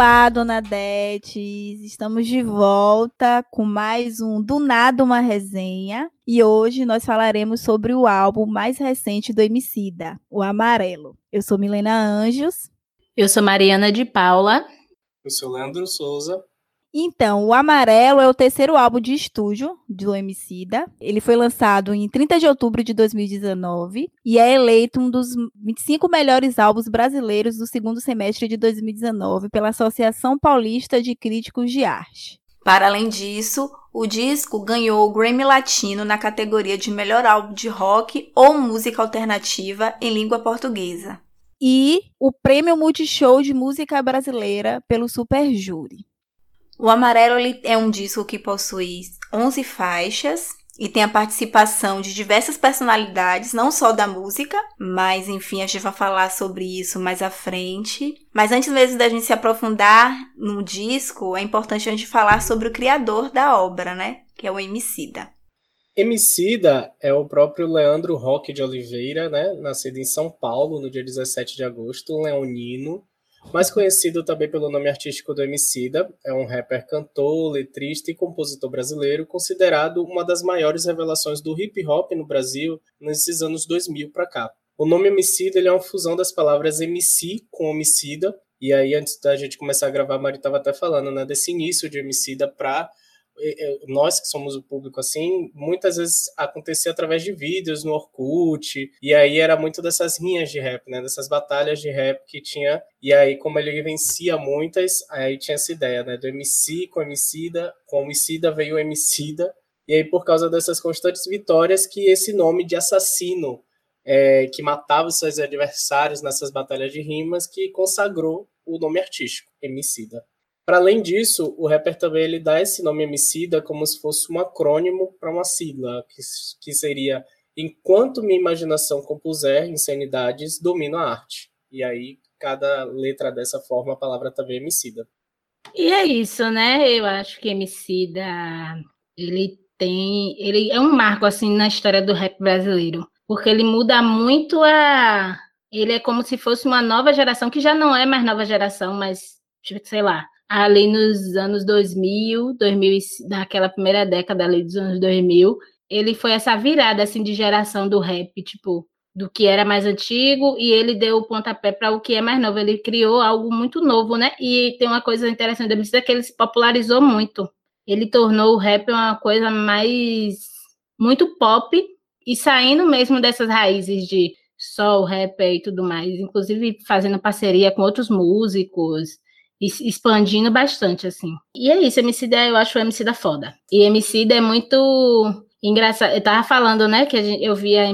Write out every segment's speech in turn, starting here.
Olá, dona Detes! Estamos de volta com mais um Do Nada Uma Resenha. E hoje nós falaremos sobre o álbum mais recente do Emicida, O Amarelo. Eu sou Milena Anjos. Eu sou Mariana de Paula. Eu sou Leandro Souza. Então, o Amarelo é o terceiro álbum de estúdio do Emicida. Ele foi lançado em 30 de outubro de 2019 e é eleito um dos 25 melhores álbuns brasileiros do segundo semestre de 2019 pela Associação Paulista de Críticos de Arte. Para além disso, o disco ganhou o Grammy Latino na categoria de melhor álbum de rock ou música alternativa em língua portuguesa. E o Prêmio Multishow de Música Brasileira pelo Super Júri. O Amarelo é um disco que possui 11 faixas e tem a participação de diversas personalidades, não só da música, mas enfim, a gente vai falar sobre isso mais à frente. Mas antes mesmo da gente se aprofundar no disco, é importante a gente falar sobre o criador da obra, né? Que é o Emicida. Emicida é o próprio Leandro Roque de Oliveira, né? Nascido em São Paulo no dia 17 de agosto, leonino mais conhecido também pelo nome artístico do Emicida, é um rapper cantor, letrista e compositor brasileiro, considerado uma das maiores revelações do hip hop no Brasil nesses anos 2000 para cá. O nome Emicida ele é uma fusão das palavras MC com homicida, e aí antes da gente começar a gravar, a Mari estava até falando, né, desse início de Emicida para nós que somos o público assim, muitas vezes acontecia através de vídeos no Orkut, e aí era muito dessas rinhas de rap, né, dessas batalhas de rap que tinha, e aí como ele vencia muitas, aí tinha essa ideia, né, do MC com Emicida, com Emicida veio o Emicida, e aí por causa dessas constantes vitórias que esse nome de assassino é, que matava seus adversários nessas batalhas de rimas que consagrou o nome artístico, Emicida. Para além disso, o rapper também ele dá esse nome Emicida como se fosse um acrônimo para uma sigla, que, que seria Enquanto minha imaginação compuser insanidades, domino a arte. E aí, cada letra dessa forma, a palavra também é Emicida. E é isso, né? Eu acho que Emicida, ele tem... Ele é um marco, assim, na história do rap brasileiro. Porque ele muda muito a... Ele é como se fosse uma nova geração, que já não é mais nova geração, mas, tipo, sei lá, ali nos anos 2000, 2000 naquela primeira década ali dos anos 2000, ele foi essa virada assim de geração do rap, tipo, do que era mais antigo e ele deu o pontapé para o que é mais novo. Ele criou algo muito novo, né? E tem uma coisa interessante da música que ele se popularizou muito. Ele tornou o rap uma coisa mais muito pop e saindo mesmo dessas raízes de só o rap e tudo mais, inclusive fazendo parceria com outros músicos, expandindo bastante, assim. E é isso, Emicida, eu acho o Emicida foda. E Emicida é muito engraçado. Eu tava falando, né, que gente, eu via,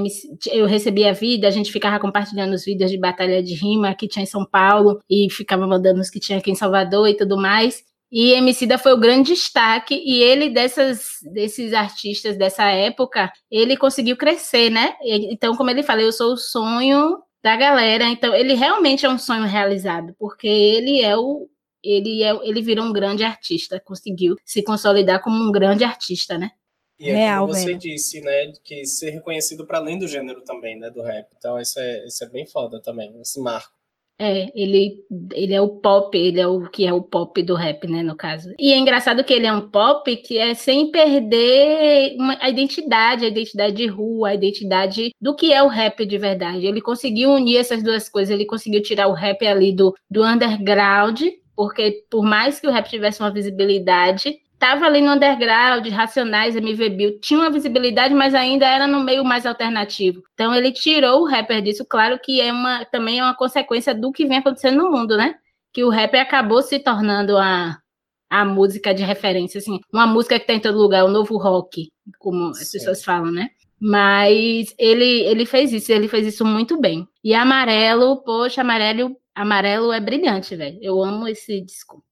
eu recebia vida, a gente ficava compartilhando os vídeos de batalha de rima que tinha em São Paulo e ficava mandando os que tinha aqui em Salvador e tudo mais. E Emicida foi o grande destaque e ele dessas desses artistas dessa época, ele conseguiu crescer, né? Então, como ele fala, eu sou o sonho da galera. Então, ele realmente é um sonho realizado, porque ele é o ele, é, ele virou um grande artista, conseguiu se consolidar como um grande artista, né? E é Real, como você velho. disse, né, que ser reconhecido para além do gênero também, né, do rap. Então isso é, isso é bem foda também, esse marco. É, ele, ele é o pop, ele é o que é o pop do rap, né, no caso. E é engraçado que ele é um pop que é sem perder uma, a identidade, a identidade de rua, a identidade do que é o rap de verdade. Ele conseguiu unir essas duas coisas, ele conseguiu tirar o rap ali do, do underground porque por mais que o rap tivesse uma visibilidade, estava ali no underground, Racionais, MV Bill, tinha uma visibilidade, mas ainda era no meio mais alternativo. Então ele tirou o rapper disso, claro que é uma também é uma consequência do que vem acontecendo no mundo, né? Que o rapper acabou se tornando a, a música de referência, assim, uma música que tá em todo lugar, o novo rock, como as pessoas falam, né? Mas ele, ele fez isso, ele fez isso muito bem. E Amarelo, poxa, Amarelo Amarelo é brilhante, velho. Eu amo esse disco.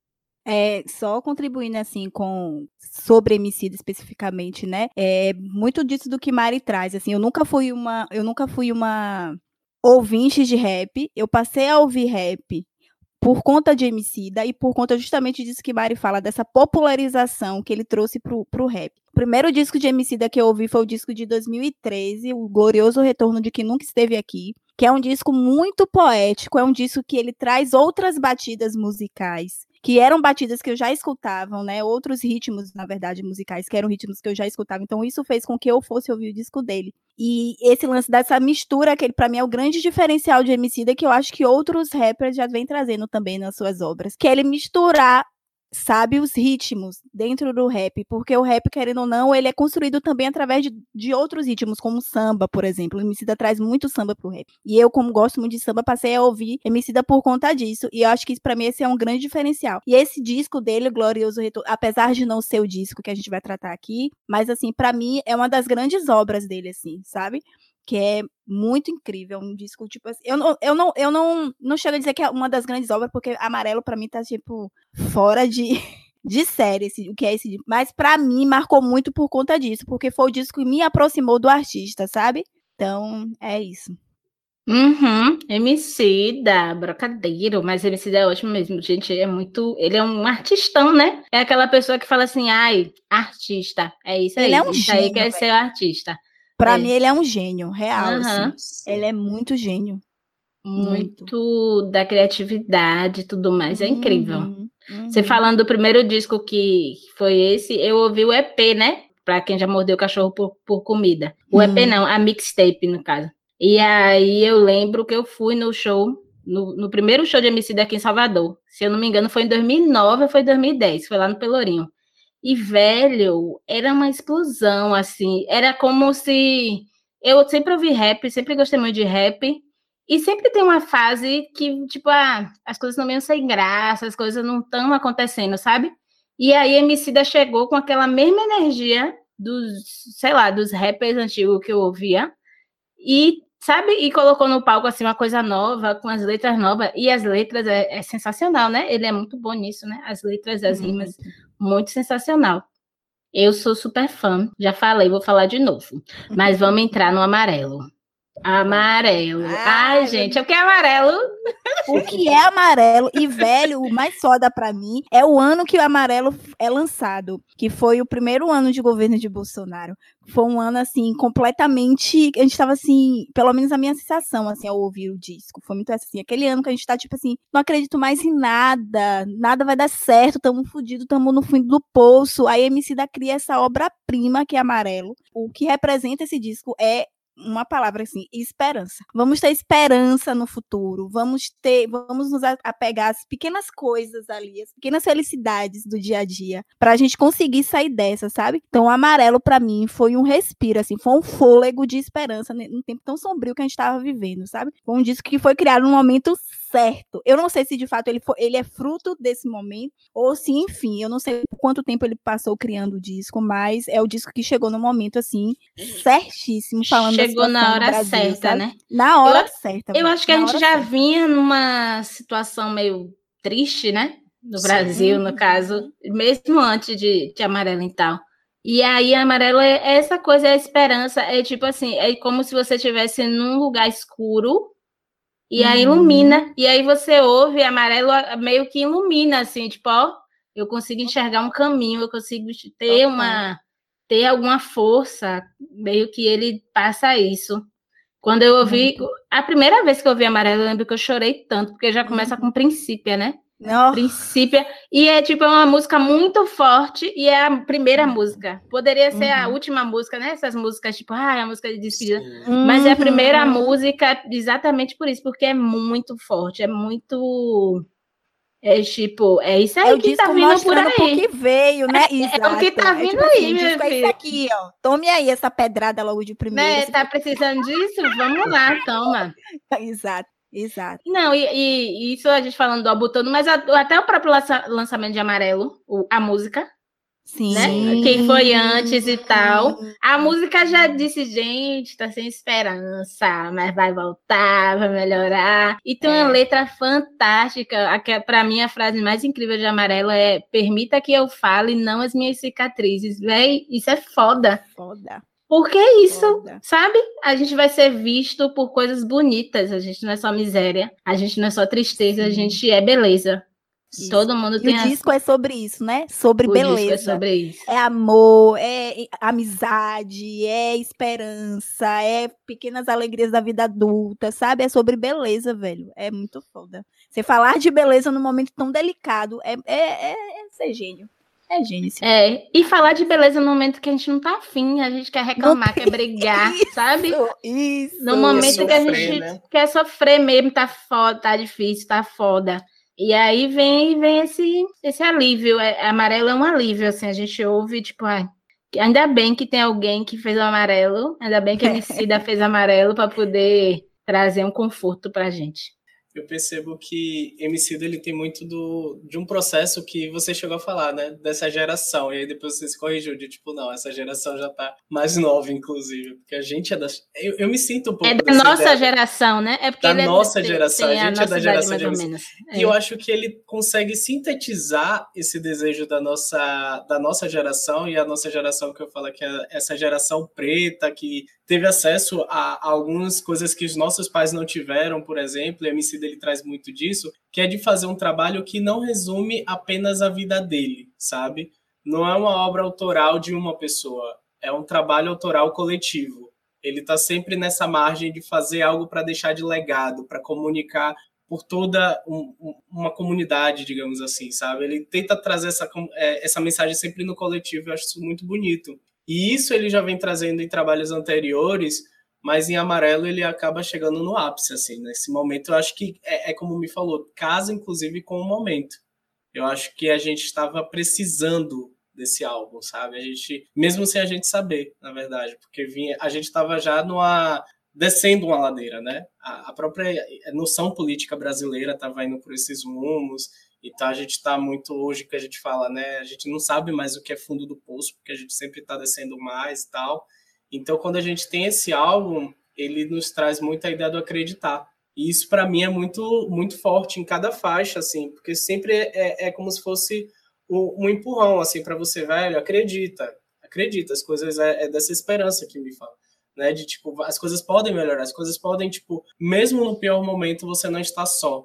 É, só contribuindo assim com sobre Emicida especificamente, né? É muito disso do que Mari traz, assim, eu nunca fui uma, eu nunca fui uma ouvinte de rap, eu passei a ouvir rap por conta de Emicida e por conta justamente disso que Mari fala, dessa popularização que ele trouxe pro, pro rap. O primeiro disco de Emicida que eu ouvi foi o disco de 2013, o Glorioso Retorno de Que Nunca Esteve Aqui que é um disco muito poético, é um disco que ele traz outras batidas musicais, que eram batidas que eu já escutava, né? Outros ritmos, na verdade, musicais, que eram ritmos que eu já escutava. Então, isso fez com que eu fosse ouvir o disco dele. E esse lance dessa mistura, que ele, pra mim é o grande diferencial de Emicida, que eu acho que outros rappers já vêm trazendo também nas suas obras, que é ele misturar sabe os ritmos dentro do rap, porque o rap, querendo ou não, ele é construído também através de, de outros ritmos, como samba, por exemplo. O Emicida traz muito samba pro rap. E eu, como gosto muito de samba, passei a ouvir Emicida por conta disso. E eu acho que para mim esse é um grande diferencial. E esse disco dele, Glorioso Retorno, apesar de não ser o disco que a gente vai tratar aqui, mas assim, para mim é uma das grandes obras dele, assim, sabe? Que é muito incrível, um disco tipo assim, eu não eu não eu não não chego a dizer que é uma das grandes obras porque Amarelo para mim tá tipo fora de de série esse, o que é esse, mas para mim marcou muito por conta disso, porque foi o disco que me aproximou do artista, sabe? Então, é isso. Uhum, MC da Brocadeiro, mas MC da é ótimo mesmo, gente, é muito, ele é um artistão, né? É aquela pessoa que fala assim, ai, artista, é isso aí, ele é um isso gênio, aí quer ser artista. Para é. mim, ele é um gênio, real. Uhum. Assim. Ele é muito gênio. Muito. muito da criatividade e tudo mais. É incrível. Uhum. Você falando do primeiro disco que foi esse, eu ouvi o EP, né? Para quem já mordeu o cachorro por, por comida. O EP uhum. não, a mixtape, no caso. E aí eu lembro que eu fui no show, no, no primeiro show de MC daqui em Salvador. Se eu não me engano, foi em 2009 ou foi em 2010. Foi lá no Pelourinho. E, velho, era uma explosão, assim. Era como se. Eu sempre ouvi rap, sempre gostei muito de rap. E sempre tem uma fase que, tipo, ah, as coisas não meio sem graça, as coisas não estão acontecendo, sabe? E aí a Emicida chegou com aquela mesma energia dos, sei lá, dos rappers antigos que eu ouvia. E, sabe? E colocou no palco, assim, uma coisa nova, com as letras novas. E as letras é, é sensacional, né? Ele é muito bom nisso, né? As letras, as rimas muito sensacional. Eu sou super fã, já falei, vou falar de novo. Mas vamos entrar no amarelo. Amarelo. Ai, Ai gente, o que é amarelo? O que é amarelo? E, velho, o mais foda para mim é o ano que o amarelo é lançado, que foi o primeiro ano de governo de Bolsonaro. Foi um ano, assim, completamente. A gente tava assim, pelo menos a minha sensação, assim, ao ouvir o disco. Foi muito assim. Aquele ano que a gente tá, tipo assim, não acredito mais em nada, nada vai dar certo, tamo fudido, tamo no fundo do poço. Aí a MC da cria essa obra-prima que é amarelo. O que representa esse disco é uma palavra assim, esperança. Vamos ter esperança no futuro, vamos ter, vamos nos apegar às pequenas coisas ali, as pequenas felicidades do dia a dia, para a gente conseguir sair dessa, sabe? Então, o amarelo para mim foi um respiro, assim, foi um fôlego de esperança num tempo tão sombrio que a gente estava vivendo, sabe? Foi um disco que foi criado num momento certo. Eu não sei se de fato ele, foi, ele é fruto desse momento, ou se, enfim, eu não sei quanto tempo ele passou criando o disco, mas é o disco que chegou no momento, assim, certíssimo, falando Chegou na hora Brasil, certa, sabe? né? Na hora eu, certa. Eu acho que a gente já certa. vinha numa situação meio triste, né? No Sim. Brasil, no caso, mesmo antes de, de Amarelo e tal. E aí, amarelo é essa coisa, é a esperança. É tipo assim, é como se você estivesse num lugar escuro e uhum. aí ilumina. E aí você ouve amarelo meio que ilumina, assim, tipo, ó, eu consigo enxergar um caminho, eu consigo ter uma ter alguma força, meio que ele passa isso. Quando eu ouvi, a primeira vez que eu ouvi amarelo, eu lembro que eu chorei tanto, porque já começa uhum. com princípio, né? Oh. Princípio. E é tipo é uma música muito forte e é a primeira música. Poderia ser uhum. a última música, né? Essas músicas, tipo, ah, é a música de despedida. Uhum. Mas é a primeira música exatamente por isso, porque é muito forte, é muito. É tipo, é isso aí é que tá vindo por aí. que veio, né? É, é, o que tá é, vindo é, tipo, aí, assim, meu filho. É isso aqui, ó. Tome aí essa pedrada logo de primeira. Né? Tá precisando disso? Vamos lá, toma. Exato. Exato. Não, e, e, isso a gente falando do Albutano, mas a, até o próprio lança, lançamento de Amarelo, o, a música, Sim. Né? Quem foi antes e tal. A música já disse, gente, tá sem esperança, mas vai voltar, vai melhorar. E tem uma é. letra fantástica. Para mim, a frase mais incrível de Amarelo é: permita que eu fale, não as minhas cicatrizes. Véi, isso é foda. Foda. Porque é isso, sabe? A gente vai ser visto por coisas bonitas. A gente não é só miséria, a gente não é só tristeza, Sim. a gente é beleza. Isso. Todo mundo tem. E o disco é sobre isso, né? Sobre o beleza. é sobre isso. É amor, é amizade, é esperança, é pequenas alegrias da vida adulta, sabe? É sobre beleza, velho. É muito foda. Você falar de beleza num momento tão delicado é, é, é, é ser gênio. É gênio. É, e falar de beleza no momento que a gente não tá afim, a gente quer reclamar, quer brigar, isso, sabe? Isso. No momento sofrer, que a gente né? quer sofrer mesmo, tá foda, tá difícil, tá foda. E aí vem, vem esse, esse alívio. É, amarelo é um alívio, assim, a gente ouve, tipo, ai, ainda bem que tem alguém que fez o amarelo, ainda bem que a Emicida fez amarelo para poder trazer um conforto pra gente eu percebo que MC ele tem muito do, de um processo que você chegou a falar, né? Dessa geração. E aí depois você se corrigiu de tipo, não, essa geração já tá mais nova, inclusive. Porque a gente é da. Eu, eu me sinto um pouco. É da nossa ideia. geração, né? É porque da é nossa é, geração. A gente a é da geração de MC. É. E eu acho que ele consegue sintetizar esse desejo da nossa, da nossa geração, e a nossa geração que eu falo que é essa geração preta, que teve acesso a, algumas coisas que os nossos pais não tiveram, por exemplo, e a MC ele traz muito disso, que é de fazer um trabalho que não resume apenas a vida dele, sabe? Não é uma obra autoral de uma pessoa, é um trabalho autoral coletivo. Ele está sempre nessa margem de fazer algo para deixar de legado, para comunicar por toda um, uma comunidade, digamos assim, sabe? Ele tenta trazer essa, é, essa mensagem sempre no coletivo, eu acho isso muito bonito. E isso ele já vem trazendo em trabalhos anteriores, mas em amarelo ele acaba chegando no ápice, assim, nesse momento eu acho que é, é como me falou, casa inclusive com o momento. Eu acho que a gente estava precisando desse álbum, sabe? A gente, mesmo sem a gente saber, na verdade, porque vinha, a gente estava já numa descendo uma ladeira, né? A, a própria noção política brasileira estava indo por esses rumos, então a gente está muito hoje que a gente fala, né? A gente não sabe mais o que é fundo do poço, porque a gente sempre está descendo mais e tal. Então, quando a gente tem esse álbum, ele nos traz muita ideia do acreditar. E isso, para mim, é muito, muito forte em cada faixa, assim, porque sempre é, é como se fosse um, um empurrão, assim, para você, velho, acredita, acredita, as coisas, é, é dessa esperança que me fala. Né, de tipo, as coisas podem melhorar, as coisas podem, tipo, mesmo no pior momento, você não está só.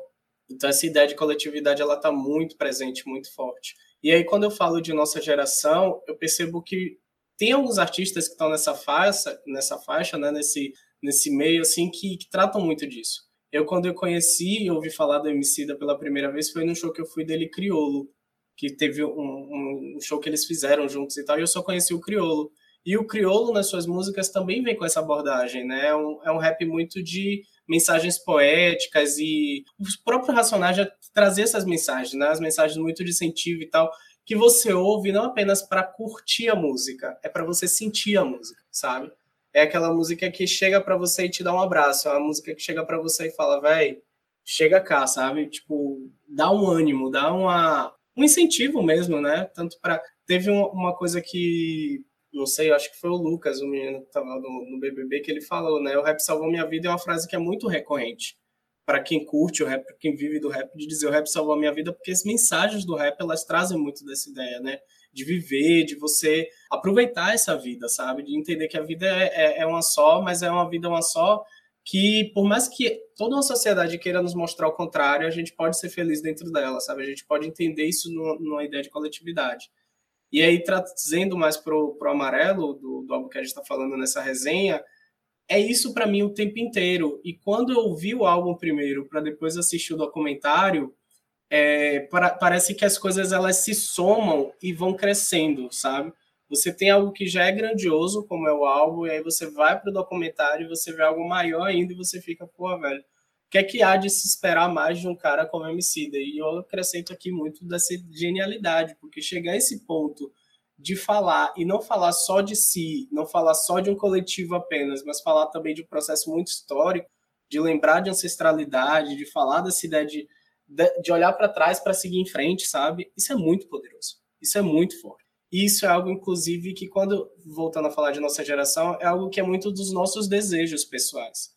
Então, essa ideia de coletividade, ela está muito presente, muito forte. E aí, quando eu falo de nossa geração, eu percebo que tem alguns artistas que estão nessa faixa, nessa faixa, né, nesse, nesse meio, assim, que, que tratam muito disso. Eu, quando eu conheci e ouvi falar do Emicida pela primeira vez, foi no show que eu fui dele, Criolo, que teve um, um, show que eles fizeram juntos e tal, e eu só conheci o Criolo. E o Criolo, nas suas músicas, também vem com essa abordagem, né? É um, é um rap muito de mensagens poéticas e os próprios Racionais já trazer essas mensagens, né? As mensagens muito de incentivo e tal que você ouve não apenas para curtir a música, é para você sentir a música, sabe? É aquela música que chega para você e te dá um abraço, é uma música que chega para você e fala, véi, chega cá, sabe? Tipo, dá um ânimo, dá uma, um incentivo mesmo, né? Tanto para teve uma coisa que não sei, acho que foi o Lucas, o menino que tava no, no BBB, que ele falou, né? O rap salvou minha vida é uma frase que é muito recorrente para quem curte o rap, para quem vive do rap, de dizer o rap salvou minha vida, porque as mensagens do rap elas trazem muito dessa ideia, né? De viver, de você aproveitar essa vida, sabe? De entender que a vida é, é, é uma só, mas é uma vida uma só que, por mais que toda uma sociedade queira nos mostrar o contrário, a gente pode ser feliz dentro dela, sabe? A gente pode entender isso numa, numa ideia de coletividade. E aí, trazendo mais pro, pro amarelo, do, do álbum que a gente está falando nessa resenha, é isso para mim o tempo inteiro. E quando eu ouvi o álbum primeiro, para depois assistir o documentário, é, para, parece que as coisas elas se somam e vão crescendo, sabe? Você tem algo que já é grandioso, como é o álbum, e aí você vai para o documentário e você vê algo maior ainda e você fica, pô, velho, o que é que há de se esperar mais de um cara como MC? E eu acrescento aqui muito dessa genialidade, porque chegar a esse ponto de falar e não falar só de si, não falar só de um coletivo apenas, mas falar também de um processo muito histórico, de lembrar de ancestralidade, de falar dessa ideia de, de olhar para trás para seguir em frente, sabe? Isso é muito poderoso. Isso é muito forte. Isso é algo, inclusive, que quando, voltando a falar de nossa geração, é algo que é muito dos nossos desejos pessoais.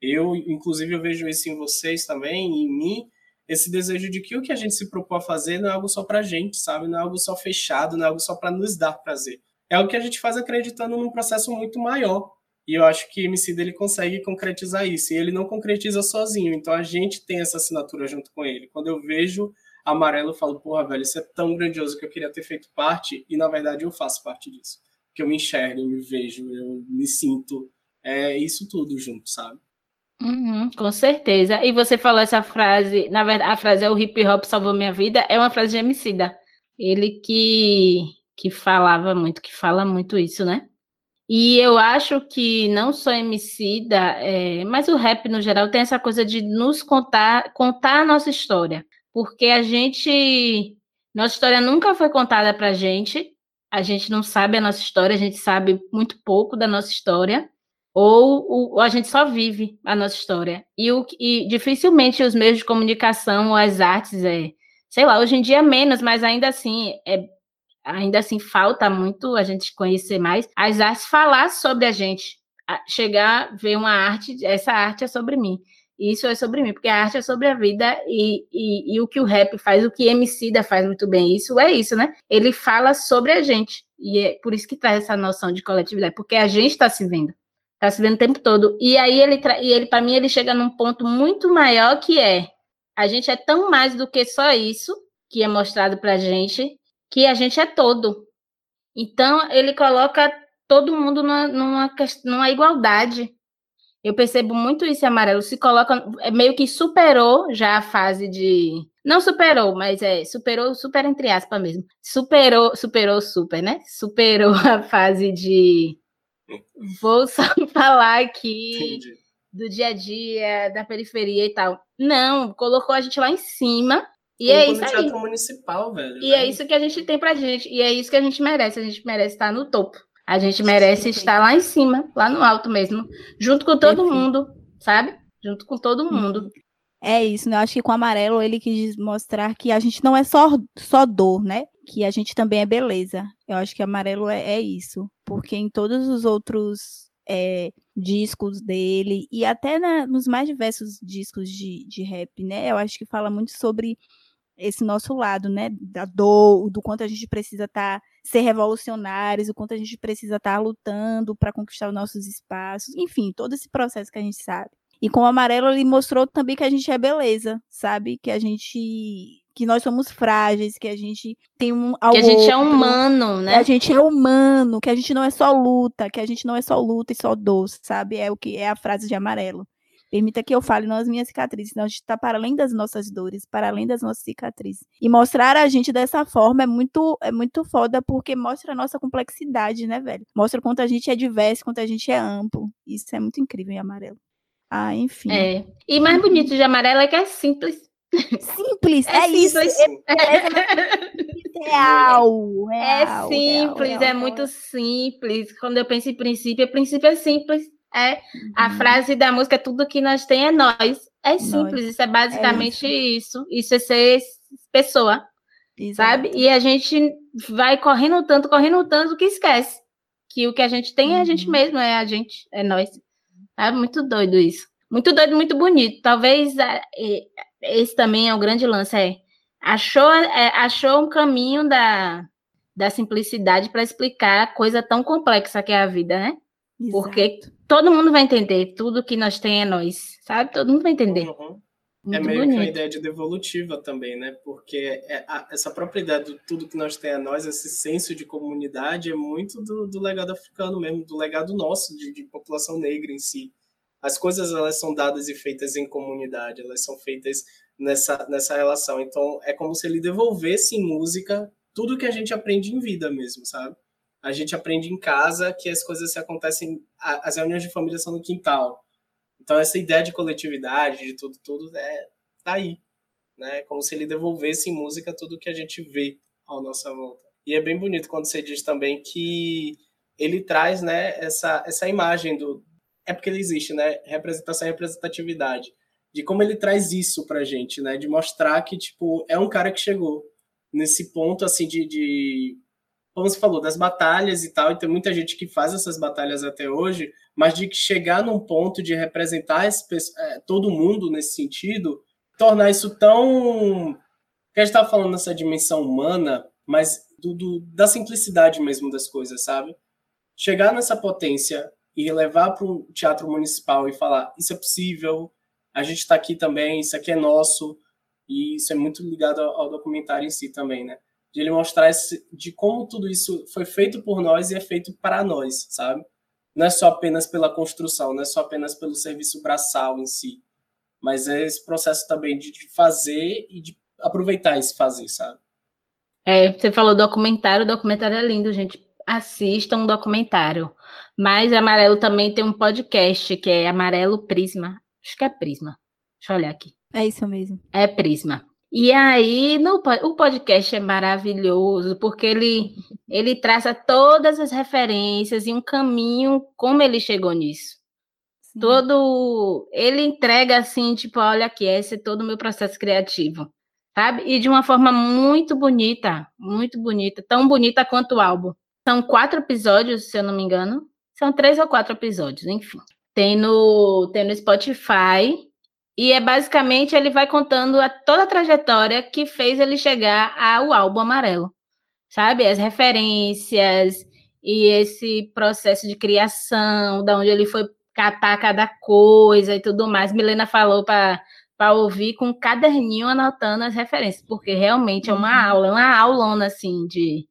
Eu, inclusive, eu vejo isso em vocês também, em mim, esse desejo de que o que a gente se propõe a fazer não é algo só para gente, sabe? Não é algo só fechado, não é algo só para nos dar prazer. É algo que a gente faz acreditando num processo muito maior. E eu acho que MC dele consegue concretizar isso. E ele não concretiza sozinho. Então a gente tem essa assinatura junto com ele. Quando eu vejo Amarelo, eu falo, porra, velho, isso é tão grandioso que eu queria ter feito parte, e na verdade eu faço parte disso. Que eu me enxergo, eu me vejo, eu me sinto. É isso tudo junto, sabe? Uhum, com certeza. E você falou essa frase, na verdade, a frase é o hip hop salvou minha vida, é uma frase de Emicida. Ele que, que falava muito, que fala muito isso, né? E eu acho que não só Emicida, é, mas o rap no geral tem essa coisa de nos contar, contar a nossa história. Porque a gente, nossa história nunca foi contada pra gente, a gente não sabe a nossa história, a gente sabe muito pouco da nossa história ou, a gente só vive a nossa história. E, o, e dificilmente os meios de comunicação ou as artes, é, sei lá, hoje em dia menos, mas ainda assim, é, ainda assim falta muito a gente conhecer mais as artes falar sobre a gente. Chegar, ver uma arte, essa arte é sobre mim. Isso é sobre mim, porque a arte é sobre a vida e, e, e o que o rap faz, o que Emicida faz muito bem, isso é isso, né? Ele fala sobre a gente. E é por isso que traz essa noção de coletividade, porque a gente está se vendo. Tá se vendo o tempo todo. E aí ele, e ele para mim, ele chega num ponto muito maior que é a gente é tão mais do que só isso que é mostrado pra gente, que a gente é todo. Então, ele coloca todo mundo numa, numa, numa igualdade. Eu percebo muito isso amarelo. Se coloca, é meio que superou já a fase de. Não superou, mas é, superou, super entre aspas mesmo. Superou, superou super, né? Superou a fase de Vou só falar aqui Entendi. do dia a dia, da periferia e tal. Não, colocou a gente lá em cima. E colocou é isso teatro municipal, velho. E é né? é isso que a gente tem pra gente. E é isso que a gente merece. A gente merece estar no topo. A gente merece Sim, estar lá em cima, lá no alto mesmo, junto com todo Perfeito. mundo, sabe? Junto com todo uhum. mundo. É isso, né? Eu acho que com o amarelo ele quis mostrar que a gente não é só, só dor, né? Que a gente também é beleza. Eu acho que amarelo é, é isso. Porque em todos os outros é, discos dele, e até na, nos mais diversos discos de, de rap, né? Eu acho que fala muito sobre esse nosso lado, né? Da dor, do quanto a gente precisa estar tá, ser revolucionários, o quanto a gente precisa estar tá lutando para conquistar os nossos espaços, enfim, todo esse processo que a gente sabe. E com o amarelo ele mostrou também que a gente é beleza, sabe? Que a gente que nós somos frágeis, que a gente tem um que a gente é outro, é humano, né? Que a gente é humano, que a gente não é só luta, que a gente não é só luta e só doce, sabe? É o que é a frase de amarelo. Permita que eu fale nas minhas cicatrizes. Então, a gente está para além das nossas dores, para além das nossas cicatrizes. E mostrar a gente dessa forma é muito, é muito foda, porque mostra a nossa complexidade, né, velho? Mostra quanto a gente é diverso, quanto a gente é amplo. Isso é muito incrível em amarelo. Ah, enfim. É. E mais bonito de amarelo é que é simples. Simples, é, é simples. isso. É, é, real, real, É simples, real, é muito simples. Quando eu penso em princípio, o princípio é simples. É uhum. a frase da música tudo que nós tem é nós. É simples, nós. isso é basicamente é isso. isso. isso. é ser pessoa. Exato. Sabe? E a gente vai correndo tanto, correndo tanto que esquece que o que a gente tem é a gente uhum. mesmo, é a gente, é nós. É muito doido isso. Muito doido, muito bonito. Talvez é, é, esse também é o grande lance, é achou, é, achou um caminho da, da simplicidade para explicar a coisa tão complexa que é a vida, né? Exato. Porque todo mundo vai entender, tudo que nós tem é nós, sabe? Todo mundo vai entender. Uhum. é meio bonito. que uma ideia de devolutiva também, né? Porque é a, essa própria ideia do tudo que nós tem a nós, esse senso de comunidade, é muito do, do legado africano mesmo, do legado nosso, de, de população negra em si as coisas elas são dadas e feitas em comunidade, elas são feitas nessa, nessa relação. Então, é como se ele devolvesse em música tudo que a gente aprende em vida mesmo, sabe? A gente aprende em casa que as coisas se acontecem, as reuniões de família são no quintal. Então, essa ideia de coletividade, de tudo, tudo, é, tá aí. Né? Como se ele devolvesse em música tudo que a gente vê ao nossa volta. E é bem bonito quando você diz também que ele traz né, essa, essa imagem do, é porque ele existe, né? Representação e representatividade. De como ele traz isso pra gente, né? De mostrar que, tipo, é um cara que chegou nesse ponto, assim, de, de como você falou, das batalhas e tal, e tem muita gente que faz essas batalhas até hoje, mas de chegar num ponto de representar esse, é, todo mundo nesse sentido, tornar isso tão. que a gente estava falando nessa dimensão humana, mas do, do, da simplicidade mesmo das coisas, sabe? Chegar nessa potência e levar para o teatro municipal e falar: isso é possível, a gente está aqui também, isso aqui é nosso. E isso é muito ligado ao, documentário em si também, né? De ele mostrar esse, de como tudo isso foi feito por nós e é feito para nós, sabe? Não é só apenas pela construção, não é só apenas pelo serviço braçal em si, mas é esse processo também de, de fazer e de aproveitar esse fazer, sabe? É, você falou documentário, o documentário é lindo, gente. Assista um documentário. Mas Amarelo também tem um podcast que é Amarelo Prisma. Acho que é Prisma. Deixa eu olhar aqui. É isso mesmo. É Prisma. E aí, no, o podcast é maravilhoso, porque ele, ele traça todas as referências e um caminho como ele chegou nisso. Sim. Todo. Ele entrega assim, tipo, olha aqui, esse é todo o meu processo criativo sabe? E de uma forma muito bonita, muito bonita, tão bonita quanto o álbum. São quatro episódios, se eu não me engano. São três ou quatro episódios, enfim. Tem no, tem no Spotify. E é basicamente ele vai contando a, toda a trajetória que fez ele chegar ao álbum amarelo. Sabe? As referências e esse processo de criação, da onde ele foi catar cada coisa e tudo mais. Milena falou para para ouvir com um caderninho anotando as referências, porque realmente é uma uhum. aula, é uma aulona assim de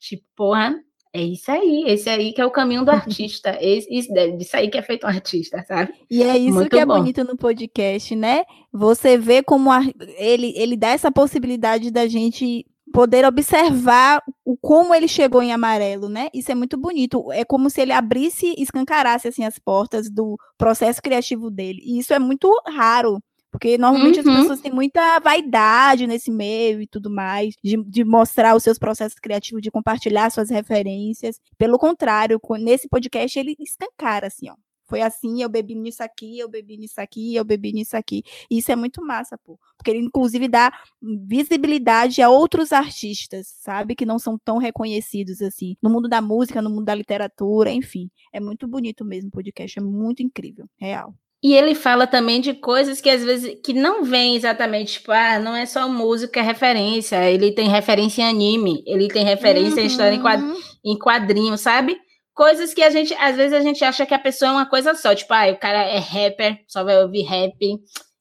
tipo, porra, é isso aí, esse aí que é o caminho do artista, esse, isso, isso aí que é feito um artista, sabe? E é isso Muito que é bonito no podcast, né? Você vê como a, ele, ele dá essa possibilidade da gente poder observar o como ele chegou em amarelo, né? Isso é muito bonito. É como se ele abrisse, escancarasse assim as portas do processo criativo dele. E isso é muito raro porque normalmente uhum. as pessoas têm muita vaidade nesse meio e tudo mais, de, de mostrar os seus processos criativos, de compartilhar suas referências. Pelo contrário, nesse podcast ele escancara, assim, ó. Foi assim, eu bebi nisso aqui, eu bebi nisso aqui, eu bebi nisso aqui. E isso é muito massa, pô. Porque ele, inclusive, dá visibilidade a outros artistas, sabe? Que não são tão reconhecidos assim. No mundo da música, no mundo da literatura, enfim. É muito bonito mesmo o podcast. É muito incrível, real. E ele fala também de coisas que às vezes que não vem exatamente, tipo, ah, não é só música, é referência. Ele tem referência em anime, ele tem referência uhum. em história em, quadr em quadrinho, sabe? Coisas que a gente, às vezes, a gente acha que a pessoa é uma coisa só, tipo, ah, o cara é rapper, só vai ouvir rap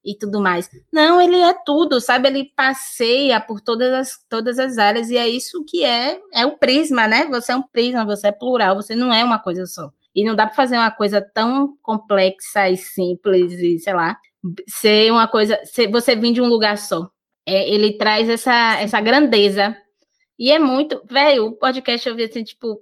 e tudo mais. Não, ele é tudo, sabe? Ele passeia por todas as, todas as áreas, e é isso que é, é o prisma, né? Você é um prisma, você é plural, você não é uma coisa só. E não dá para fazer uma coisa tão complexa e simples e, sei lá, ser uma coisa. Ser, você vir de um lugar só. É, ele traz essa, essa grandeza. E é muito. Velho, o podcast eu vi assim, tipo,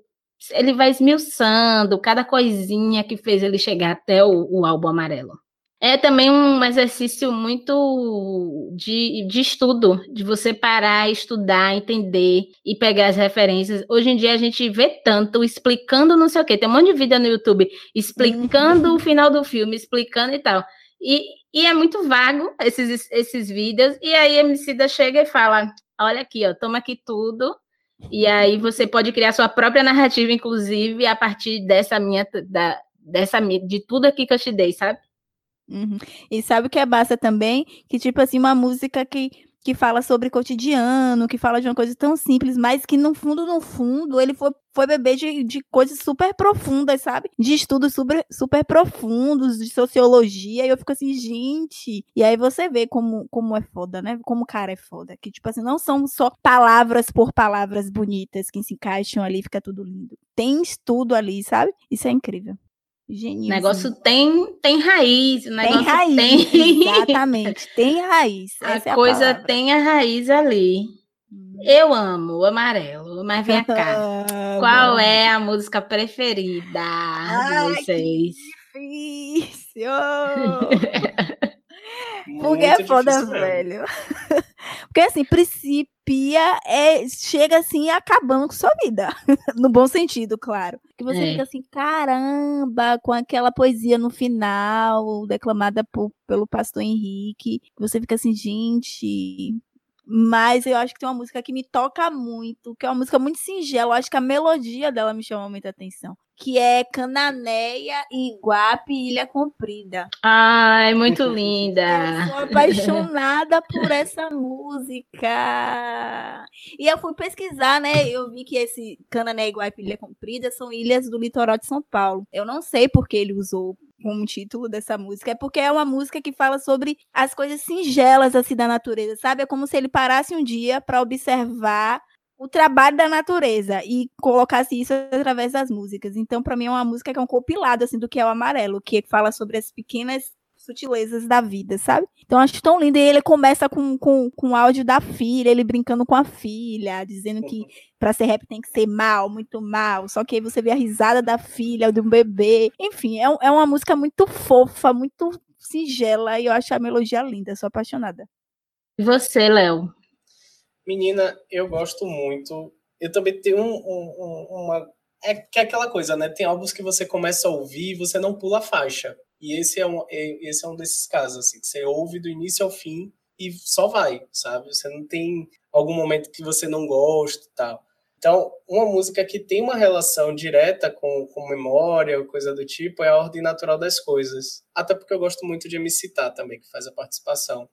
ele vai esmiuçando cada coisinha que fez ele chegar até o, o álbum amarelo é também um exercício muito de, de estudo, de você parar, estudar, entender e pegar as referências. Hoje em dia a gente vê tanto explicando não sei o quê. Tem um monte de vídeo no YouTube explicando uhum. o final do filme, explicando e tal. E, e é muito vago esses, esses vídeos. E aí a Emicida chega e fala: olha aqui, ó, toma aqui tudo. E aí você pode criar sua própria narrativa, inclusive, a partir dessa minha, da, dessa, de tudo aqui que eu te dei, sabe? Uhum. E sabe o que é massa também? Que, tipo assim, uma música que, que fala sobre cotidiano, que fala de uma coisa tão simples, mas que no fundo, no fundo, ele foi, foi beber de, de coisas super profundas, sabe? De estudos super, super profundos, de sociologia, e eu fico assim, gente. E aí você vê como, como é foda, né? Como o cara é foda. Que, tipo assim, não são só palavras por palavras bonitas que se encaixam ali, fica tudo lindo. Tem estudo ali, sabe? Isso é incrível. O negócio tem, tem raiz. O negócio tem raiz, tem... exatamente. Tem raiz. a é coisa a tem a raiz ali. Hum. Eu amo o amarelo, mas vem cá. Qual é a música preferida Ai, de vocês? difícil! Porque é foda, velho. Porque assim, principia é, chega assim acabando com sua vida. no bom sentido, claro. Que você é. fica assim, caramba, com aquela poesia no final, declamada por, pelo pastor Henrique. Você fica assim, gente, mas eu acho que tem uma música que me toca muito, que é uma música muito singela. Eu acho que a melodia dela me chama muita atenção. Que é Cananéia, Iguape e Ilha Comprida. Ai, muito linda. Eu sou apaixonada por essa música. E eu fui pesquisar, né? Eu vi que esse Cananéia, Iguape e Ilha Comprida são ilhas do litoral de São Paulo. Eu não sei porque ele usou como título dessa música, é porque é uma música que fala sobre as coisas singelas assim da natureza, sabe? É como se ele parasse um dia para observar o trabalho da natureza e colocasse isso através das músicas. Então, para mim é uma música que é um compilado assim do que é o amarelo, que fala sobre as pequenas sutilezas da vida, sabe? Então acho tão lindo. E ele começa com, com, com o áudio da filha, ele brincando com a filha, dizendo que para ser rap tem que ser mal, muito mal. Só que aí você vê a risada da filha, de um bebê. Enfim, é, é uma música muito fofa, muito singela, e eu acho a melodia linda, sou apaixonada. E você, Léo? Menina, eu gosto muito. Eu também tenho um, um, uma. É que é aquela coisa, né? Tem álbuns que você começa a ouvir e você não pula a faixa. E esse é um, é, esse é um desses casos, assim, que você ouve do início ao fim e só vai, sabe? Você não tem algum momento que você não gosta e tal. Então, uma música que tem uma relação direta com, com memória coisa do tipo é a Ordem Natural das Coisas. Até porque eu gosto muito de MC Tá também, que faz a participação.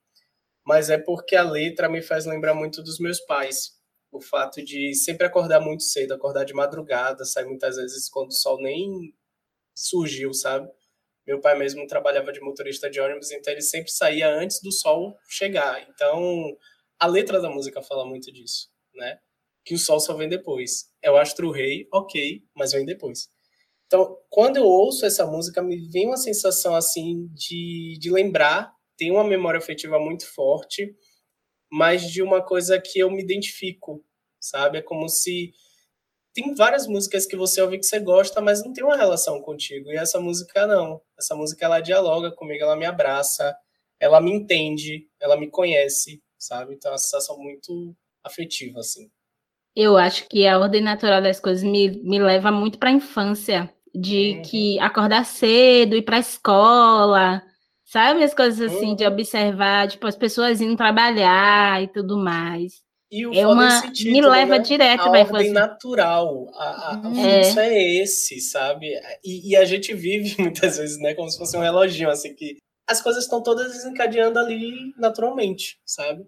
Mas é porque a letra me faz lembrar muito dos meus pais. O fato de sempre acordar muito cedo, acordar de madrugada, sair muitas vezes quando o sol nem surgiu, sabe? Meu pai mesmo trabalhava de motorista de ônibus, então ele sempre saía antes do sol chegar. Então, a letra da música fala muito disso, né? Que o sol só vem depois. É o astro rei, ok, mas vem depois. Então, quando eu ouço essa música, me vem uma sensação assim de, de lembrar, tem uma memória afetiva muito forte, mas de uma coisa que eu me identifico, sabe? É como se tem várias músicas que você ouve que você gosta, mas não tem uma relação contigo. E essa música não. Essa música ela dialoga comigo, ela me abraça, ela me entende, ela me conhece, sabe? Então é uma sensação muito afetiva, assim. Eu acho que a ordem natural das coisas me, me leva muito para a infância, de uhum. que acordar cedo, ir para a escola, sabe? As coisas assim, uhum. de observar, tipo, as pessoas indo trabalhar e tudo mais. E o é uma título, me leva né? direto, a ordem assim. natural. A, a, o uhum. fluxo é. é esse, sabe? E, e, a gente vive muitas vezes, né, como se fosse um reloginho, assim, que as coisas estão todas desencadeando ali naturalmente, sabe?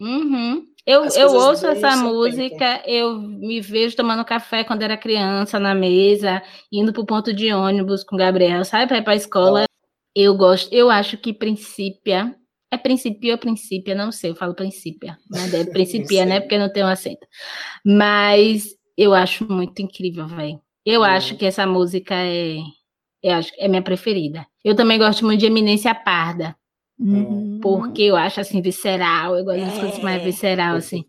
Uhum. Eu, eu ouço essa música, tempo. eu me vejo tomando café quando era criança na mesa, indo pro ponto de ônibus com o Gabriel, sabe, para ir pra escola. Eu gosto, eu acho que Princípia é princípio ou princípio, não sei, eu falo princípio, mas é princípio, né? Porque não tem um acento. Mas eu acho muito incrível, velho. Eu uhum. acho que essa música é, eu acho, é minha preferida. Eu também gosto muito de Eminência Parda. Uhum. Porque eu acho assim, visceral, eu gosto das coisas mais é. visceral, assim.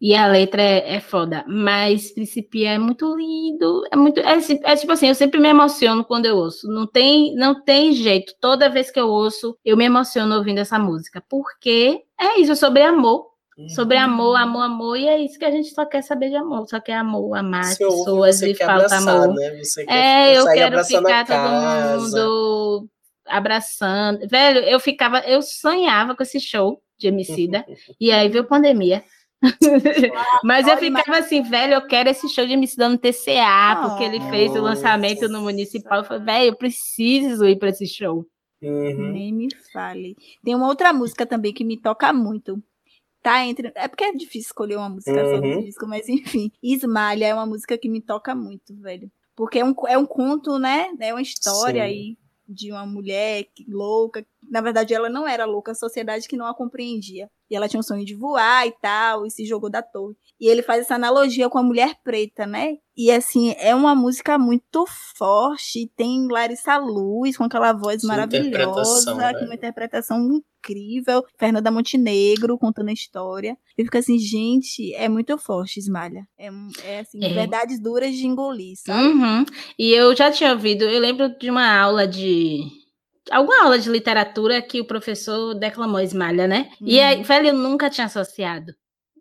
E a letra é, é foda. Mas Principia é muito lindo. É muito. É, é, tipo assim, eu sempre me emociono quando eu ouço. Não tem, não tem jeito. Toda vez que eu ouço, eu me emociono ouvindo essa música. Porque é isso, sobre amor. Uhum. Sobre amor, amor, amor, e é isso que a gente só quer saber de amor, só quer amor, amar as pessoas e falta amor. Né? é, eu quero ficar todo mundo abraçando. Velho, eu ficava, eu sonhava com esse show de Emicida, e aí veio pandemia. Mas eu ficava assim, velho, eu quero esse show de Emicida no TCA, porque ele fez o lançamento no Municipal. Eu falei, velho, eu preciso ir para esse show. Uhum. Nem me fale. Tem uma outra música também que me toca muito. Tá entre. É porque é difícil escolher uma música uhum. só disco, mas enfim. Ismalha é uma música que me toca muito, velho. Porque é um, é um conto, né? É uma história Sim. aí de uma mulher louca. Na verdade, ela não era louca, a sociedade que não a compreendia. E ela tinha um sonho de voar e tal, e se jogou da torre. E ele faz essa analogia com a mulher preta, né? E assim, é uma música muito forte. Tem Larissa Luz com aquela voz maravilhosa, com uma interpretação incrível. Fernanda Montenegro contando a história. E fica assim, gente, é muito forte, Esmalha. É, é assim, é. verdades duras de engolir, sabe? Uhum. E eu já tinha ouvido, eu lembro de uma aula de alguma aula de literatura que o professor declamou Esmalha, né? Uhum. E aí, velho, eu nunca tinha associado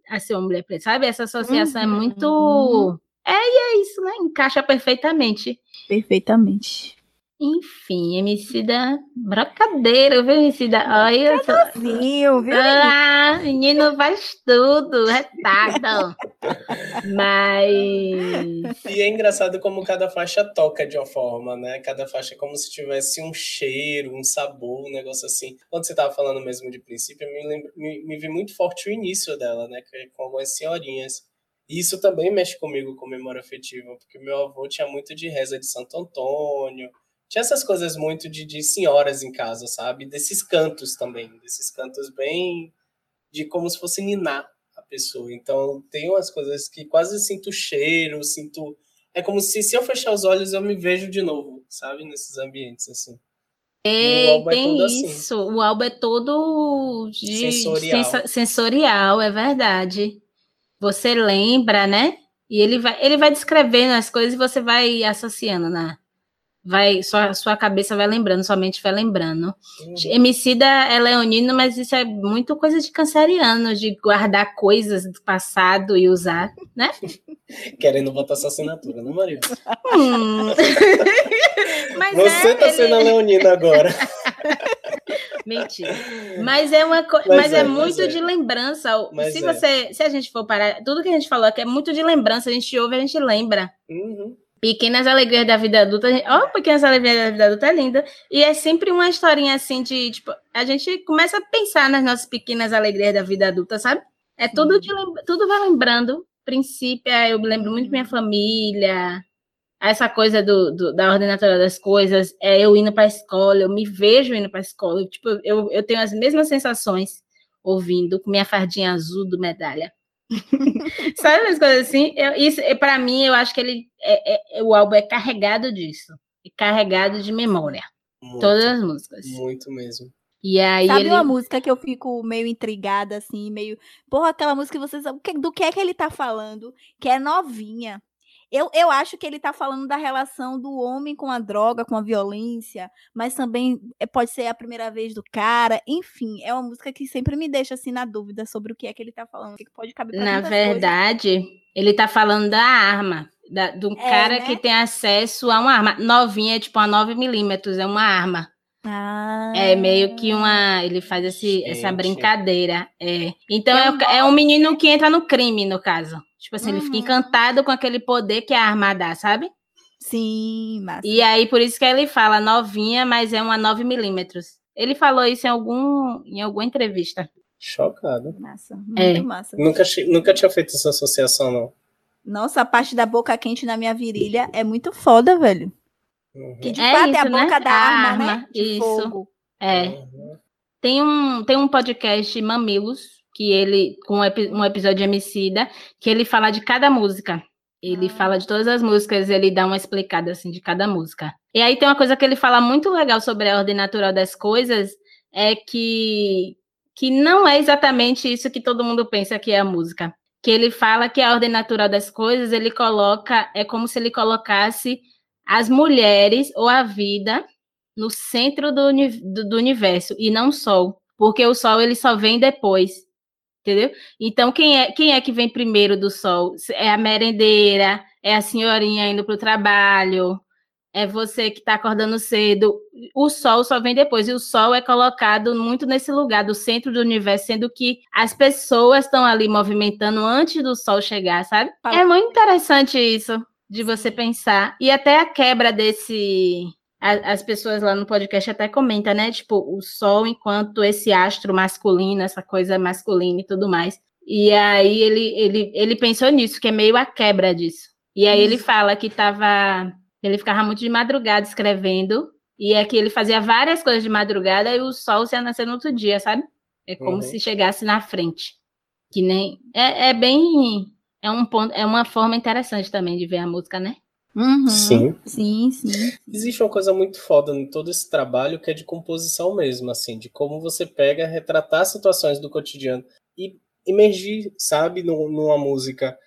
a ser uma mulher preta, sabe? Essa associação é uhum. é muito é, e é isso, né? Encaixa perfeitamente. Perfeitamente. Enfim, Emicida, brocadeiro, viu, Emicida? Olha Viu, viu? Ah, menino faz tudo, retardo. Mas... E é engraçado como cada faixa toca de uma forma, né? Cada faixa é como se tivesse um cheiro, um sabor, um negócio assim. Quando você tava falando mesmo de princípio, me, lembro, me, me vi muito forte o início dela, né? Com algumas senhorinhas e isso também mexe comigo com memória afetiva, porque meu avô tinha muito de reza de Santo Antônio, tinha essas coisas muito de, de senhoras em casa, sabe? Desses cantos também, desses cantos bem de como se fosse ninar a pessoa. Então, tem umas coisas que quase sinto cheiro, sinto. É como se, se eu fechar os olhos, eu me vejo de novo, sabe? Nesses ambientes, assim. É, tem é isso. Assim. O álbum é todo de, sensorial. Sensorial, é verdade. Você lembra, né? E ele vai, ele vai descrevendo as coisas e você vai associando na, vai sua, sua cabeça vai lembrando, sua mente vai lembrando. Uhum. Emicida é leonino, mas isso é muito coisa de canceriano, de guardar coisas do passado e usar, né? Querendo botar sua assinatura, não, Maria? Hum. mas Você é, tá ele... sendo a leonina agora. Mentira. Mas é uma coisa, mas, mas, é, é muito mas é. de lembrança. Mas se é. você, se a gente for parar, tudo que a gente falou aqui é muito de lembrança, a gente ouve, a gente lembra. Uhum. Pequenas Alegrias da Vida Adulta. Ó, oh, Pequenas Alegrias da Vida Adulta é linda. E é sempre uma historinha assim de, tipo, a gente começa a pensar nas nossas pequenas alegrias da vida adulta, sabe? É tudo, de, tudo vai lembrando. Princípio, eu lembro muito minha família. Essa coisa do, do da ordem natural das coisas, é eu indo para a escola, eu me vejo indo para a escola. Tipo, eu, eu tenho as mesmas sensações ouvindo com minha fardinha azul do medalha. Sabe umas coisas assim? Eu, isso, para mim, eu acho que ele é, é, o álbum é carregado disso. É carregado de memória. Muito, Todas as músicas. Muito mesmo. E aí Sabe ele... uma música que eu fico meio intrigada, assim, meio. Porra, aquela música que você sabe do que é que ele tá falando, que é novinha. Eu, eu acho que ele está falando da relação do homem com a droga, com a violência, mas também eh, pode ser a primeira vez do cara. Enfim, é uma música que sempre me deixa assim na dúvida sobre o que é que ele está falando, o que pode caber Na verdade, coisas. ele está falando da arma, da, do é, cara né? que tem acesso a uma arma. Novinha, tipo, a 9 milímetros, é uma arma. Ah. É meio que uma. Ele faz esse, essa brincadeira. É. Então é, é, um menino que entra no crime, no caso. Tipo assim, uhum. ele fica uhum. encantado com aquele poder que a arma dá, sabe? Sim, massa. E aí, por isso que ele fala novinha, mas é uma 9 milímetros. Ele falou isso em, algum, em alguma entrevista. Chocado. Massa, muito é. massa. Nunca, nunca tinha feito essa associação, não. Nossa, a parte da boca quente na minha virilha é muito foda, velho. Uhum. Que de é fato isso, é a né? boca né? da arma, arma, né? De isso. Fogo. É. Uhum. Tem um, tem um podcast Mamilos que ele, com um episódio de Emicida, que ele fala de cada música. Ele ah. fala de todas as músicas, ele dá uma explicada assim de cada música. E aí tem uma coisa que ele fala muito legal sobre a ordem natural das coisas, é que que não é exatamente isso que todo mundo pensa que é a música. Que ele fala que a ordem natural das coisas, ele coloca, é como se ele colocasse as mulheres ou a vida no centro do, do, do universo e não o sol, porque o sol ele só vem depois entendeu? Então, quem é, quem é que vem primeiro do sol? É a merendeira, é a senhorinha indo para o trabalho, é você que está acordando cedo. O sol só vem depois, e o sol é colocado muito nesse lugar do centro do universo, sendo que as pessoas estão ali movimentando antes do sol chegar, sabe? É muito interessante isso de você pensar. E até a quebra desse as pessoas lá no podcast até comentam, né? Tipo, o Sol enquanto esse astro masculino, essa coisa masculina e tudo mais. E aí ele, ele, ele pensou nisso, que é meio a quebra disso. E aí ele fala que tava. Ele ficava muito de madrugada escrevendo. E é que ele fazia várias coisas de madrugada e o sol se ia nascer no outro dia, sabe? É como uhum. se chegasse na frente. Que nem. É, é bem. É um ponto, é uma forma interessante também de ver a música, né? Uhum, sim. Sim, sim. Existe uma coisa muito foda em todo esse trabalho que é de composição mesmo, assim, de como você pega retratar situações do cotidiano e emergir, sabe, numa música.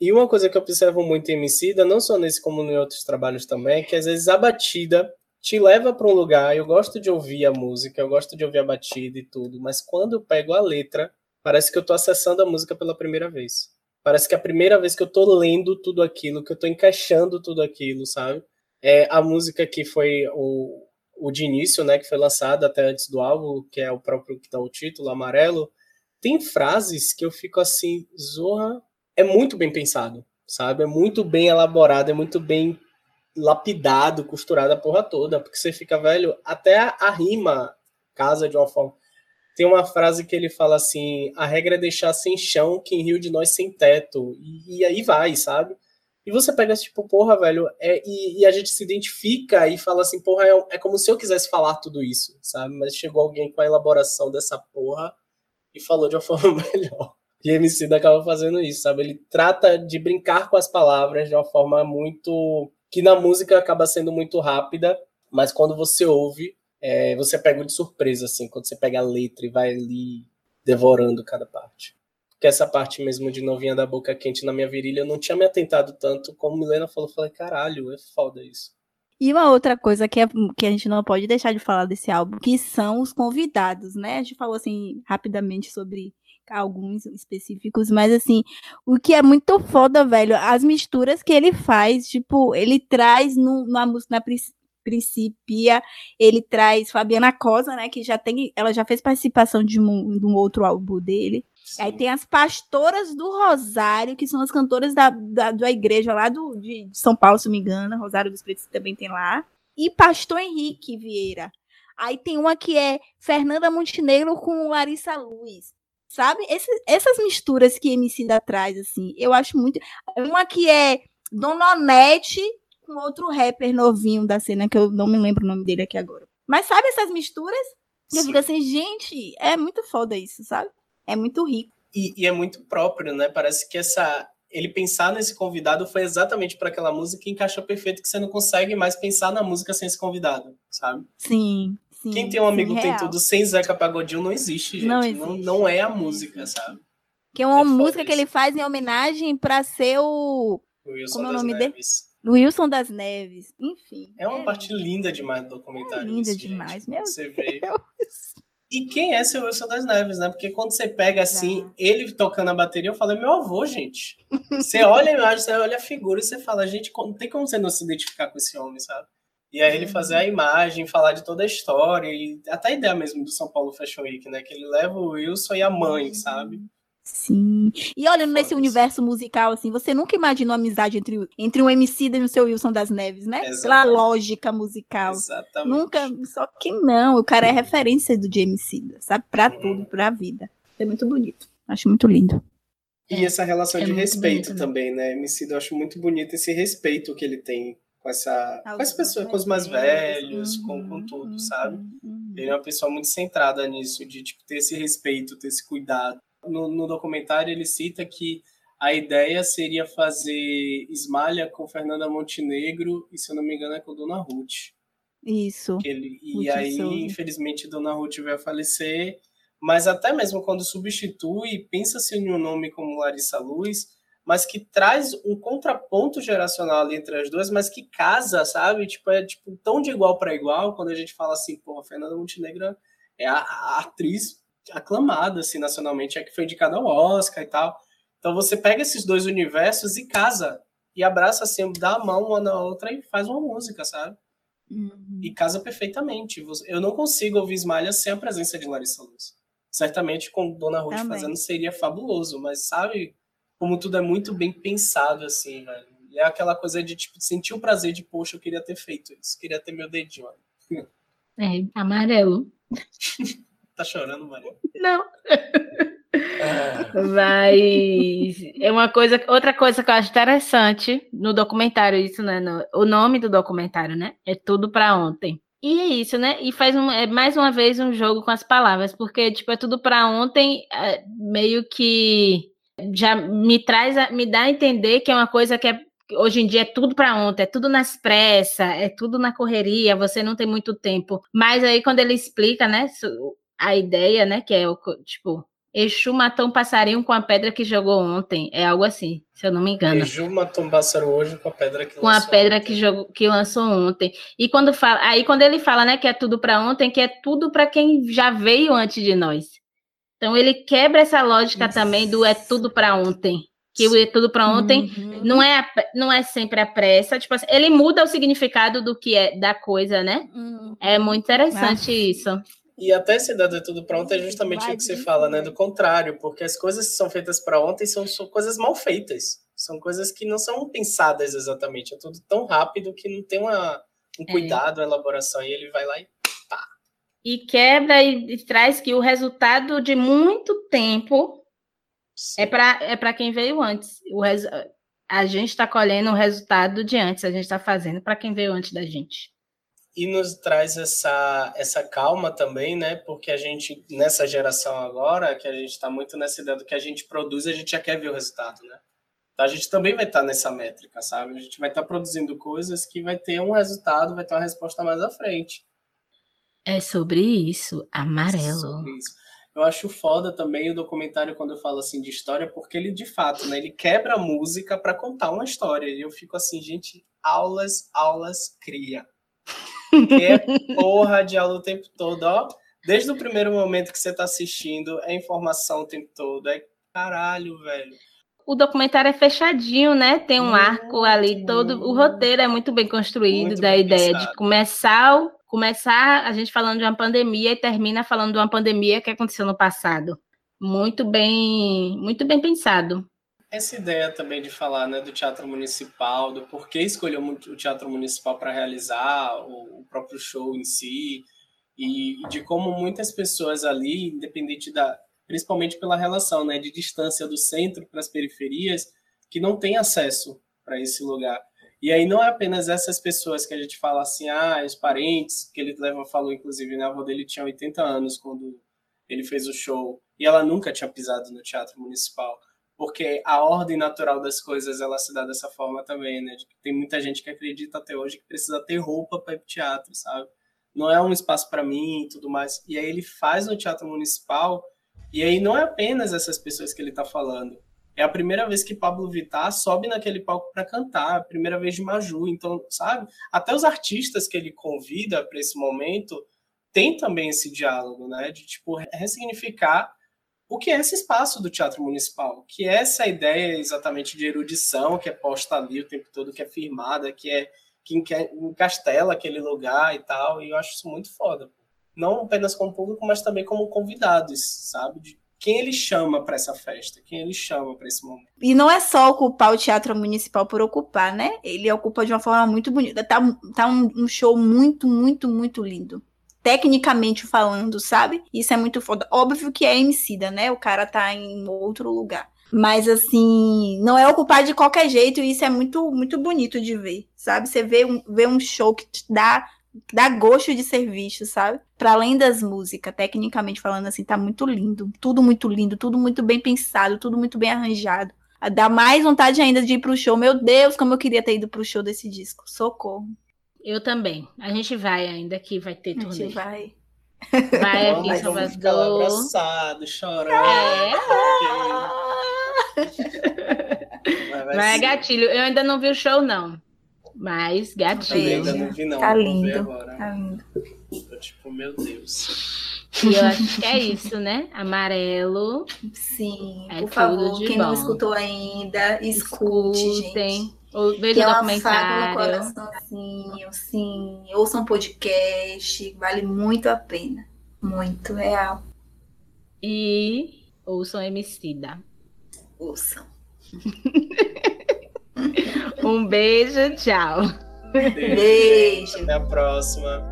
E uma coisa que eu observo muito em Emicida, não só nesse como em outros trabalhos também, é que às vezes a batida te leva para um lugar, eu gosto de ouvir a música, eu gosto de ouvir a batida e tudo, mas quando eu pego a letra, parece que eu estou acessando a música pela primeira vez. Parece que é a primeira vez que eu tô lendo tudo aquilo, que eu tô encaixando tudo aquilo, sabe? É a música que foi o, o de início, né, que foi lançada até antes do álbum, que é o próprio que dá o título, Amarelo, tem frases que eu fico assim, Zorra, é muito bem pensado, sabe? É muito bem elaborado, é muito bem lapidado, costurado a porra toda, porque você fica, velho, até a, a rima casa de uma forma tem uma frase que ele fala assim: a regra é deixar sem chão quem riu de nós sem teto. E, e aí vai, sabe? E você pega tipo, porra, velho, é, e, e, a gente se identifica e fala assim, porra, é, é, como se eu quisesse falar tudo isso, sabe? Mas chegou alguém com a elaboração dessa porra e falou de uma forma melhor. E MC acaba fazendo isso, sabe? Ele trata de brincar com as palavras de uma forma muito. que na música acaba sendo muito rápida, mas quando você ouve, é, você pega de surpresa, assim, quando você pega a letra e vai ali devorando cada parte. Porque essa parte mesmo de novinha da boca quente na minha virilha, eu não tinha me atentado tanto, como Milena falou, eu falei, caralho, é foda isso. E uma outra coisa que, é, que a gente não pode deixar de falar desse álbum, que são os convidados, né? A gente falou assim rapidamente sobre alguns específicos, mas assim, o que é muito foda, velho, as misturas que ele faz, tipo, ele traz no, na música, na Principia, ele traz Fabiana Cosa, né, que já tem, ela já fez participação de um, de um outro álbum dele. Sim. Aí tem as pastoras do Rosário, que são as cantoras da, da, da igreja lá do, de São Paulo, se não me engano. Rosário dos Pretos também tem lá. E pastor Henrique Vieira. Aí tem uma que é Fernanda Montenegro com Larissa Luz. Sabe? Esse, essas misturas que MC da traz, assim, eu acho muito. Uma que é Dona Onete com outro rapper novinho da cena, que eu não me lembro o nome dele aqui agora. Mas sabe essas misturas? Sim. Eu fico assim, gente, é muito foda isso, sabe? É muito rico. E, e é muito próprio, né? Parece que essa. Ele pensar nesse convidado foi exatamente para aquela música que encaixou perfeito, que você não consegue mais pensar na música sem esse convidado, sabe? Sim. Sim, Quem tem um amigo sim, tem tudo sem Zeca Pagodinho não existe, gente. Não, existe. não, não é a música, sabe? Que é uma é música que ele faz em homenagem para ser o. Wilson Como é o nome dele? Wilson das Neves. Enfim. É uma é parte linda demais do documentário. É linda isso, demais, gente. meu você Deus. Vê. E quem é seu Wilson das Neves, né? Porque quando você pega assim, ele tocando a bateria, eu falo, é meu avô, gente. Você olha a imagem, você olha a figura e você fala, gente, não tem como você não se identificar com esse homem, sabe? E aí ele fazer a imagem, falar de toda a história, e até a ideia mesmo do São Paulo Fashion Week, né? Que ele leva o Wilson e a mãe, sabe? Sim. E olhando nesse universo musical, assim, você nunca imaginou amizade entre, entre um MC e o seu Wilson das Neves, né? Exatamente. Pela lógica musical. Exatamente. Nunca, só que não, o cara é referência do MC, sabe? Pra uhum. tudo, pra vida. É muito bonito. Acho muito lindo. E essa relação é de respeito bonito, né? também, né? MC, eu acho muito bonito esse respeito que ele tem com essa com as pessoas, com os mais velhos, uhum, com, com tudo, uhum, sabe? Uhum. Ele é uma pessoa muito centrada nisso, de tipo, ter esse respeito, ter esse cuidado. No, no documentário ele cita que a ideia seria fazer Esmalha com Fernanda Montenegro e, se eu não me engano, é com Dona Ruth. Isso. Ele, e aí, Souza. infelizmente, Dona Ruth a falecer. Mas até mesmo quando substitui, pensa-se em um nome como Larissa Luz, mas que traz um contraponto geracional ali entre as duas, mas que casa, sabe? Tipo, é tipo, tão de igual para igual, quando a gente fala assim, pô, Fernanda Montenegro é a, a, atriz aclamada, assim, nacionalmente, é que foi indicada ao Oscar e tal. Então você pega esses dois universos e casa, e abraça assim, dá a mão uma na outra e faz uma música, sabe? Uhum. E casa perfeitamente. Eu não consigo ouvir Esmalha sem a presença de Larissa Luz. Certamente com Dona Ruth Também. fazendo seria fabuloso, mas sabe como tudo é muito bem pensado, assim, velho. E é aquela coisa de, tipo, sentir o prazer de, poxa, eu queria ter feito isso, queria ter meu dedinho. É, amarelo. tá chorando, Maria? Não. Mas é uma coisa, outra coisa que eu acho interessante no documentário, isso, né? No, o nome do documentário, né? É tudo para ontem. E é isso, né? E faz um, é mais uma vez um jogo com as palavras, porque tipo é tudo para ontem, é, meio que já me traz, a, me dá a entender que é uma coisa que é, hoje em dia é tudo para ontem, é tudo nas pressas, é tudo na correria, você não tem muito tempo. Mas aí quando ele explica, né, a ideia, né, que é o tipo Exu matou um passarinho com a pedra que jogou ontem. É algo assim, se eu não me engano. Exu matou um pássaro hoje com a pedra que com lançou. Com a pedra ontem. que, jogou, que lançou ontem. E quando fala, aí quando ele fala, né, que é tudo para ontem, que é tudo para quem já veio antes de nós. Então ele quebra essa lógica Isso. também do é tudo para ontem. Que o é tudo para ontem uhum. não é não é sempre a pressa, tipo assim, ele muda o significado do que é da coisa, né? Uhum. É muito interessante isso. E até esse dado é tudo para ontem é justamente o que você fala, né? Do contrário, porque as coisas que são feitas para ontem são, são coisas mal feitas. São coisas que não são pensadas exatamente. É tudo tão rápido que não tem uma, um é. cuidado, uma elaboração. E ele vai lá e e quebra e, e traz que o resultado de muito tempo Sim. é para é para quem veio antes. O res, a gente está colhendo o resultado de antes, a gente está fazendo para quem veio antes da gente. E nos traz essa, essa calma também, né? Porque a gente, nessa geração agora, que a gente está muito nessa ideia do que a gente produz, a gente já quer ver o resultado, né? Então a gente também vai estar tá nessa métrica, sabe? A gente vai estar tá produzindo coisas que vai ter um resultado, vai ter uma resposta mais à frente. É sobre isso, amarelo. É sobre isso. Eu acho foda também o documentário quando eu falo assim de história, porque ele de fato, né, ele quebra a música para contar uma história. E eu fico assim, gente, aulas, aulas, cria. Que é porra de aula o tempo todo, ó. Desde o primeiro momento que você tá assistindo, é informação o tempo todo, é caralho, velho. O documentário é fechadinho, né? Tem um muito, arco ali todo. O roteiro é muito bem construído muito da bem ideia pensado. de começar começar a gente falando de uma pandemia e termina falando de uma pandemia que aconteceu no passado. Muito bem, muito bem pensado. Essa ideia também de falar né, do teatro municipal, do porquê escolheu o teatro municipal para realizar o, próprio show em si, e de como muitas pessoas ali, independente da. principalmente pela relação né, de distância do centro para as periferias, que não têm acesso para esse lugar. E aí não é apenas essas pessoas que a gente fala assim, ah, os parentes, que ele leva, falou, inclusive, né, a avó dele tinha 80 anos quando ele fez o show, e ela nunca tinha pisado no teatro municipal, porque a ordem natural das coisas, ela se dá dessa forma também, né, tem muita gente que acredita até hoje que precisa ter roupa para ir pro teatro, sabe? Não é um espaço para mim e tudo mais. E aí ele faz no teatro municipal, e aí não é apenas essas pessoas que ele está falando, é a primeira vez que Pablo Vittar sobe naquele palco para cantar, a primeira vez de Maju. Então, sabe? Até os artistas que ele convida para esse momento tem também esse diálogo, né? De tipo ressignificar o que é esse espaço do teatro municipal, que é essa ideia exatamente de erudição que é posta ali o tempo todo, que é firmada, que é que encastela aquele lugar e tal. E eu acho isso muito foda. Não apenas como público, mas também como convidados, sabe? De quem ele chama para essa festa, quem ele chama para esse momento. E não é só ocupar o Teatro Municipal por ocupar, né? Ele ocupa de uma forma muito bonita. Tá, tá um, um show muito, muito, muito lindo. Tecnicamente falando, sabe? Isso é muito foda. Óbvio que é Emicida, né? O cara tá em outro lugar. Mas assim, não é ocupar de qualquer jeito, e isso é muito muito bonito de ver, sabe? Você vê um, vê um show que te dá dá gosto de ser visto, sabe? Para além das músicas, tecnicamente falando assim, tá muito lindo, tudo muito lindo, tudo muito bem pensado, tudo muito bem arranjado. Dá mais vontade ainda de ir pro show. Meu Deus, como eu queria ter ido pro show desse disco. Socorro. Eu também. A gente vai ainda que vai ter turnê. A gente vai. Vai aqui em Salvador. abraçado, chorando. É. vai, vai, vai gatilho. Eu ainda não vi o show, não. Mas gatilho. ainda não vi, não. Tá lindo. Tá lindo. Eu, tipo, meu Deus. E eu acho que é isso, né? Amarelo. Sim, é por favor, quem bom. não escutou ainda, escute, Escutem. gente. Ou veja que é uma coraçãozinho, sim. Ouçam podcast, vale muito a pena. Muito real. E ouçam Emicida. Ouçam. Um beijo, tchau. Beijo. Até a próxima.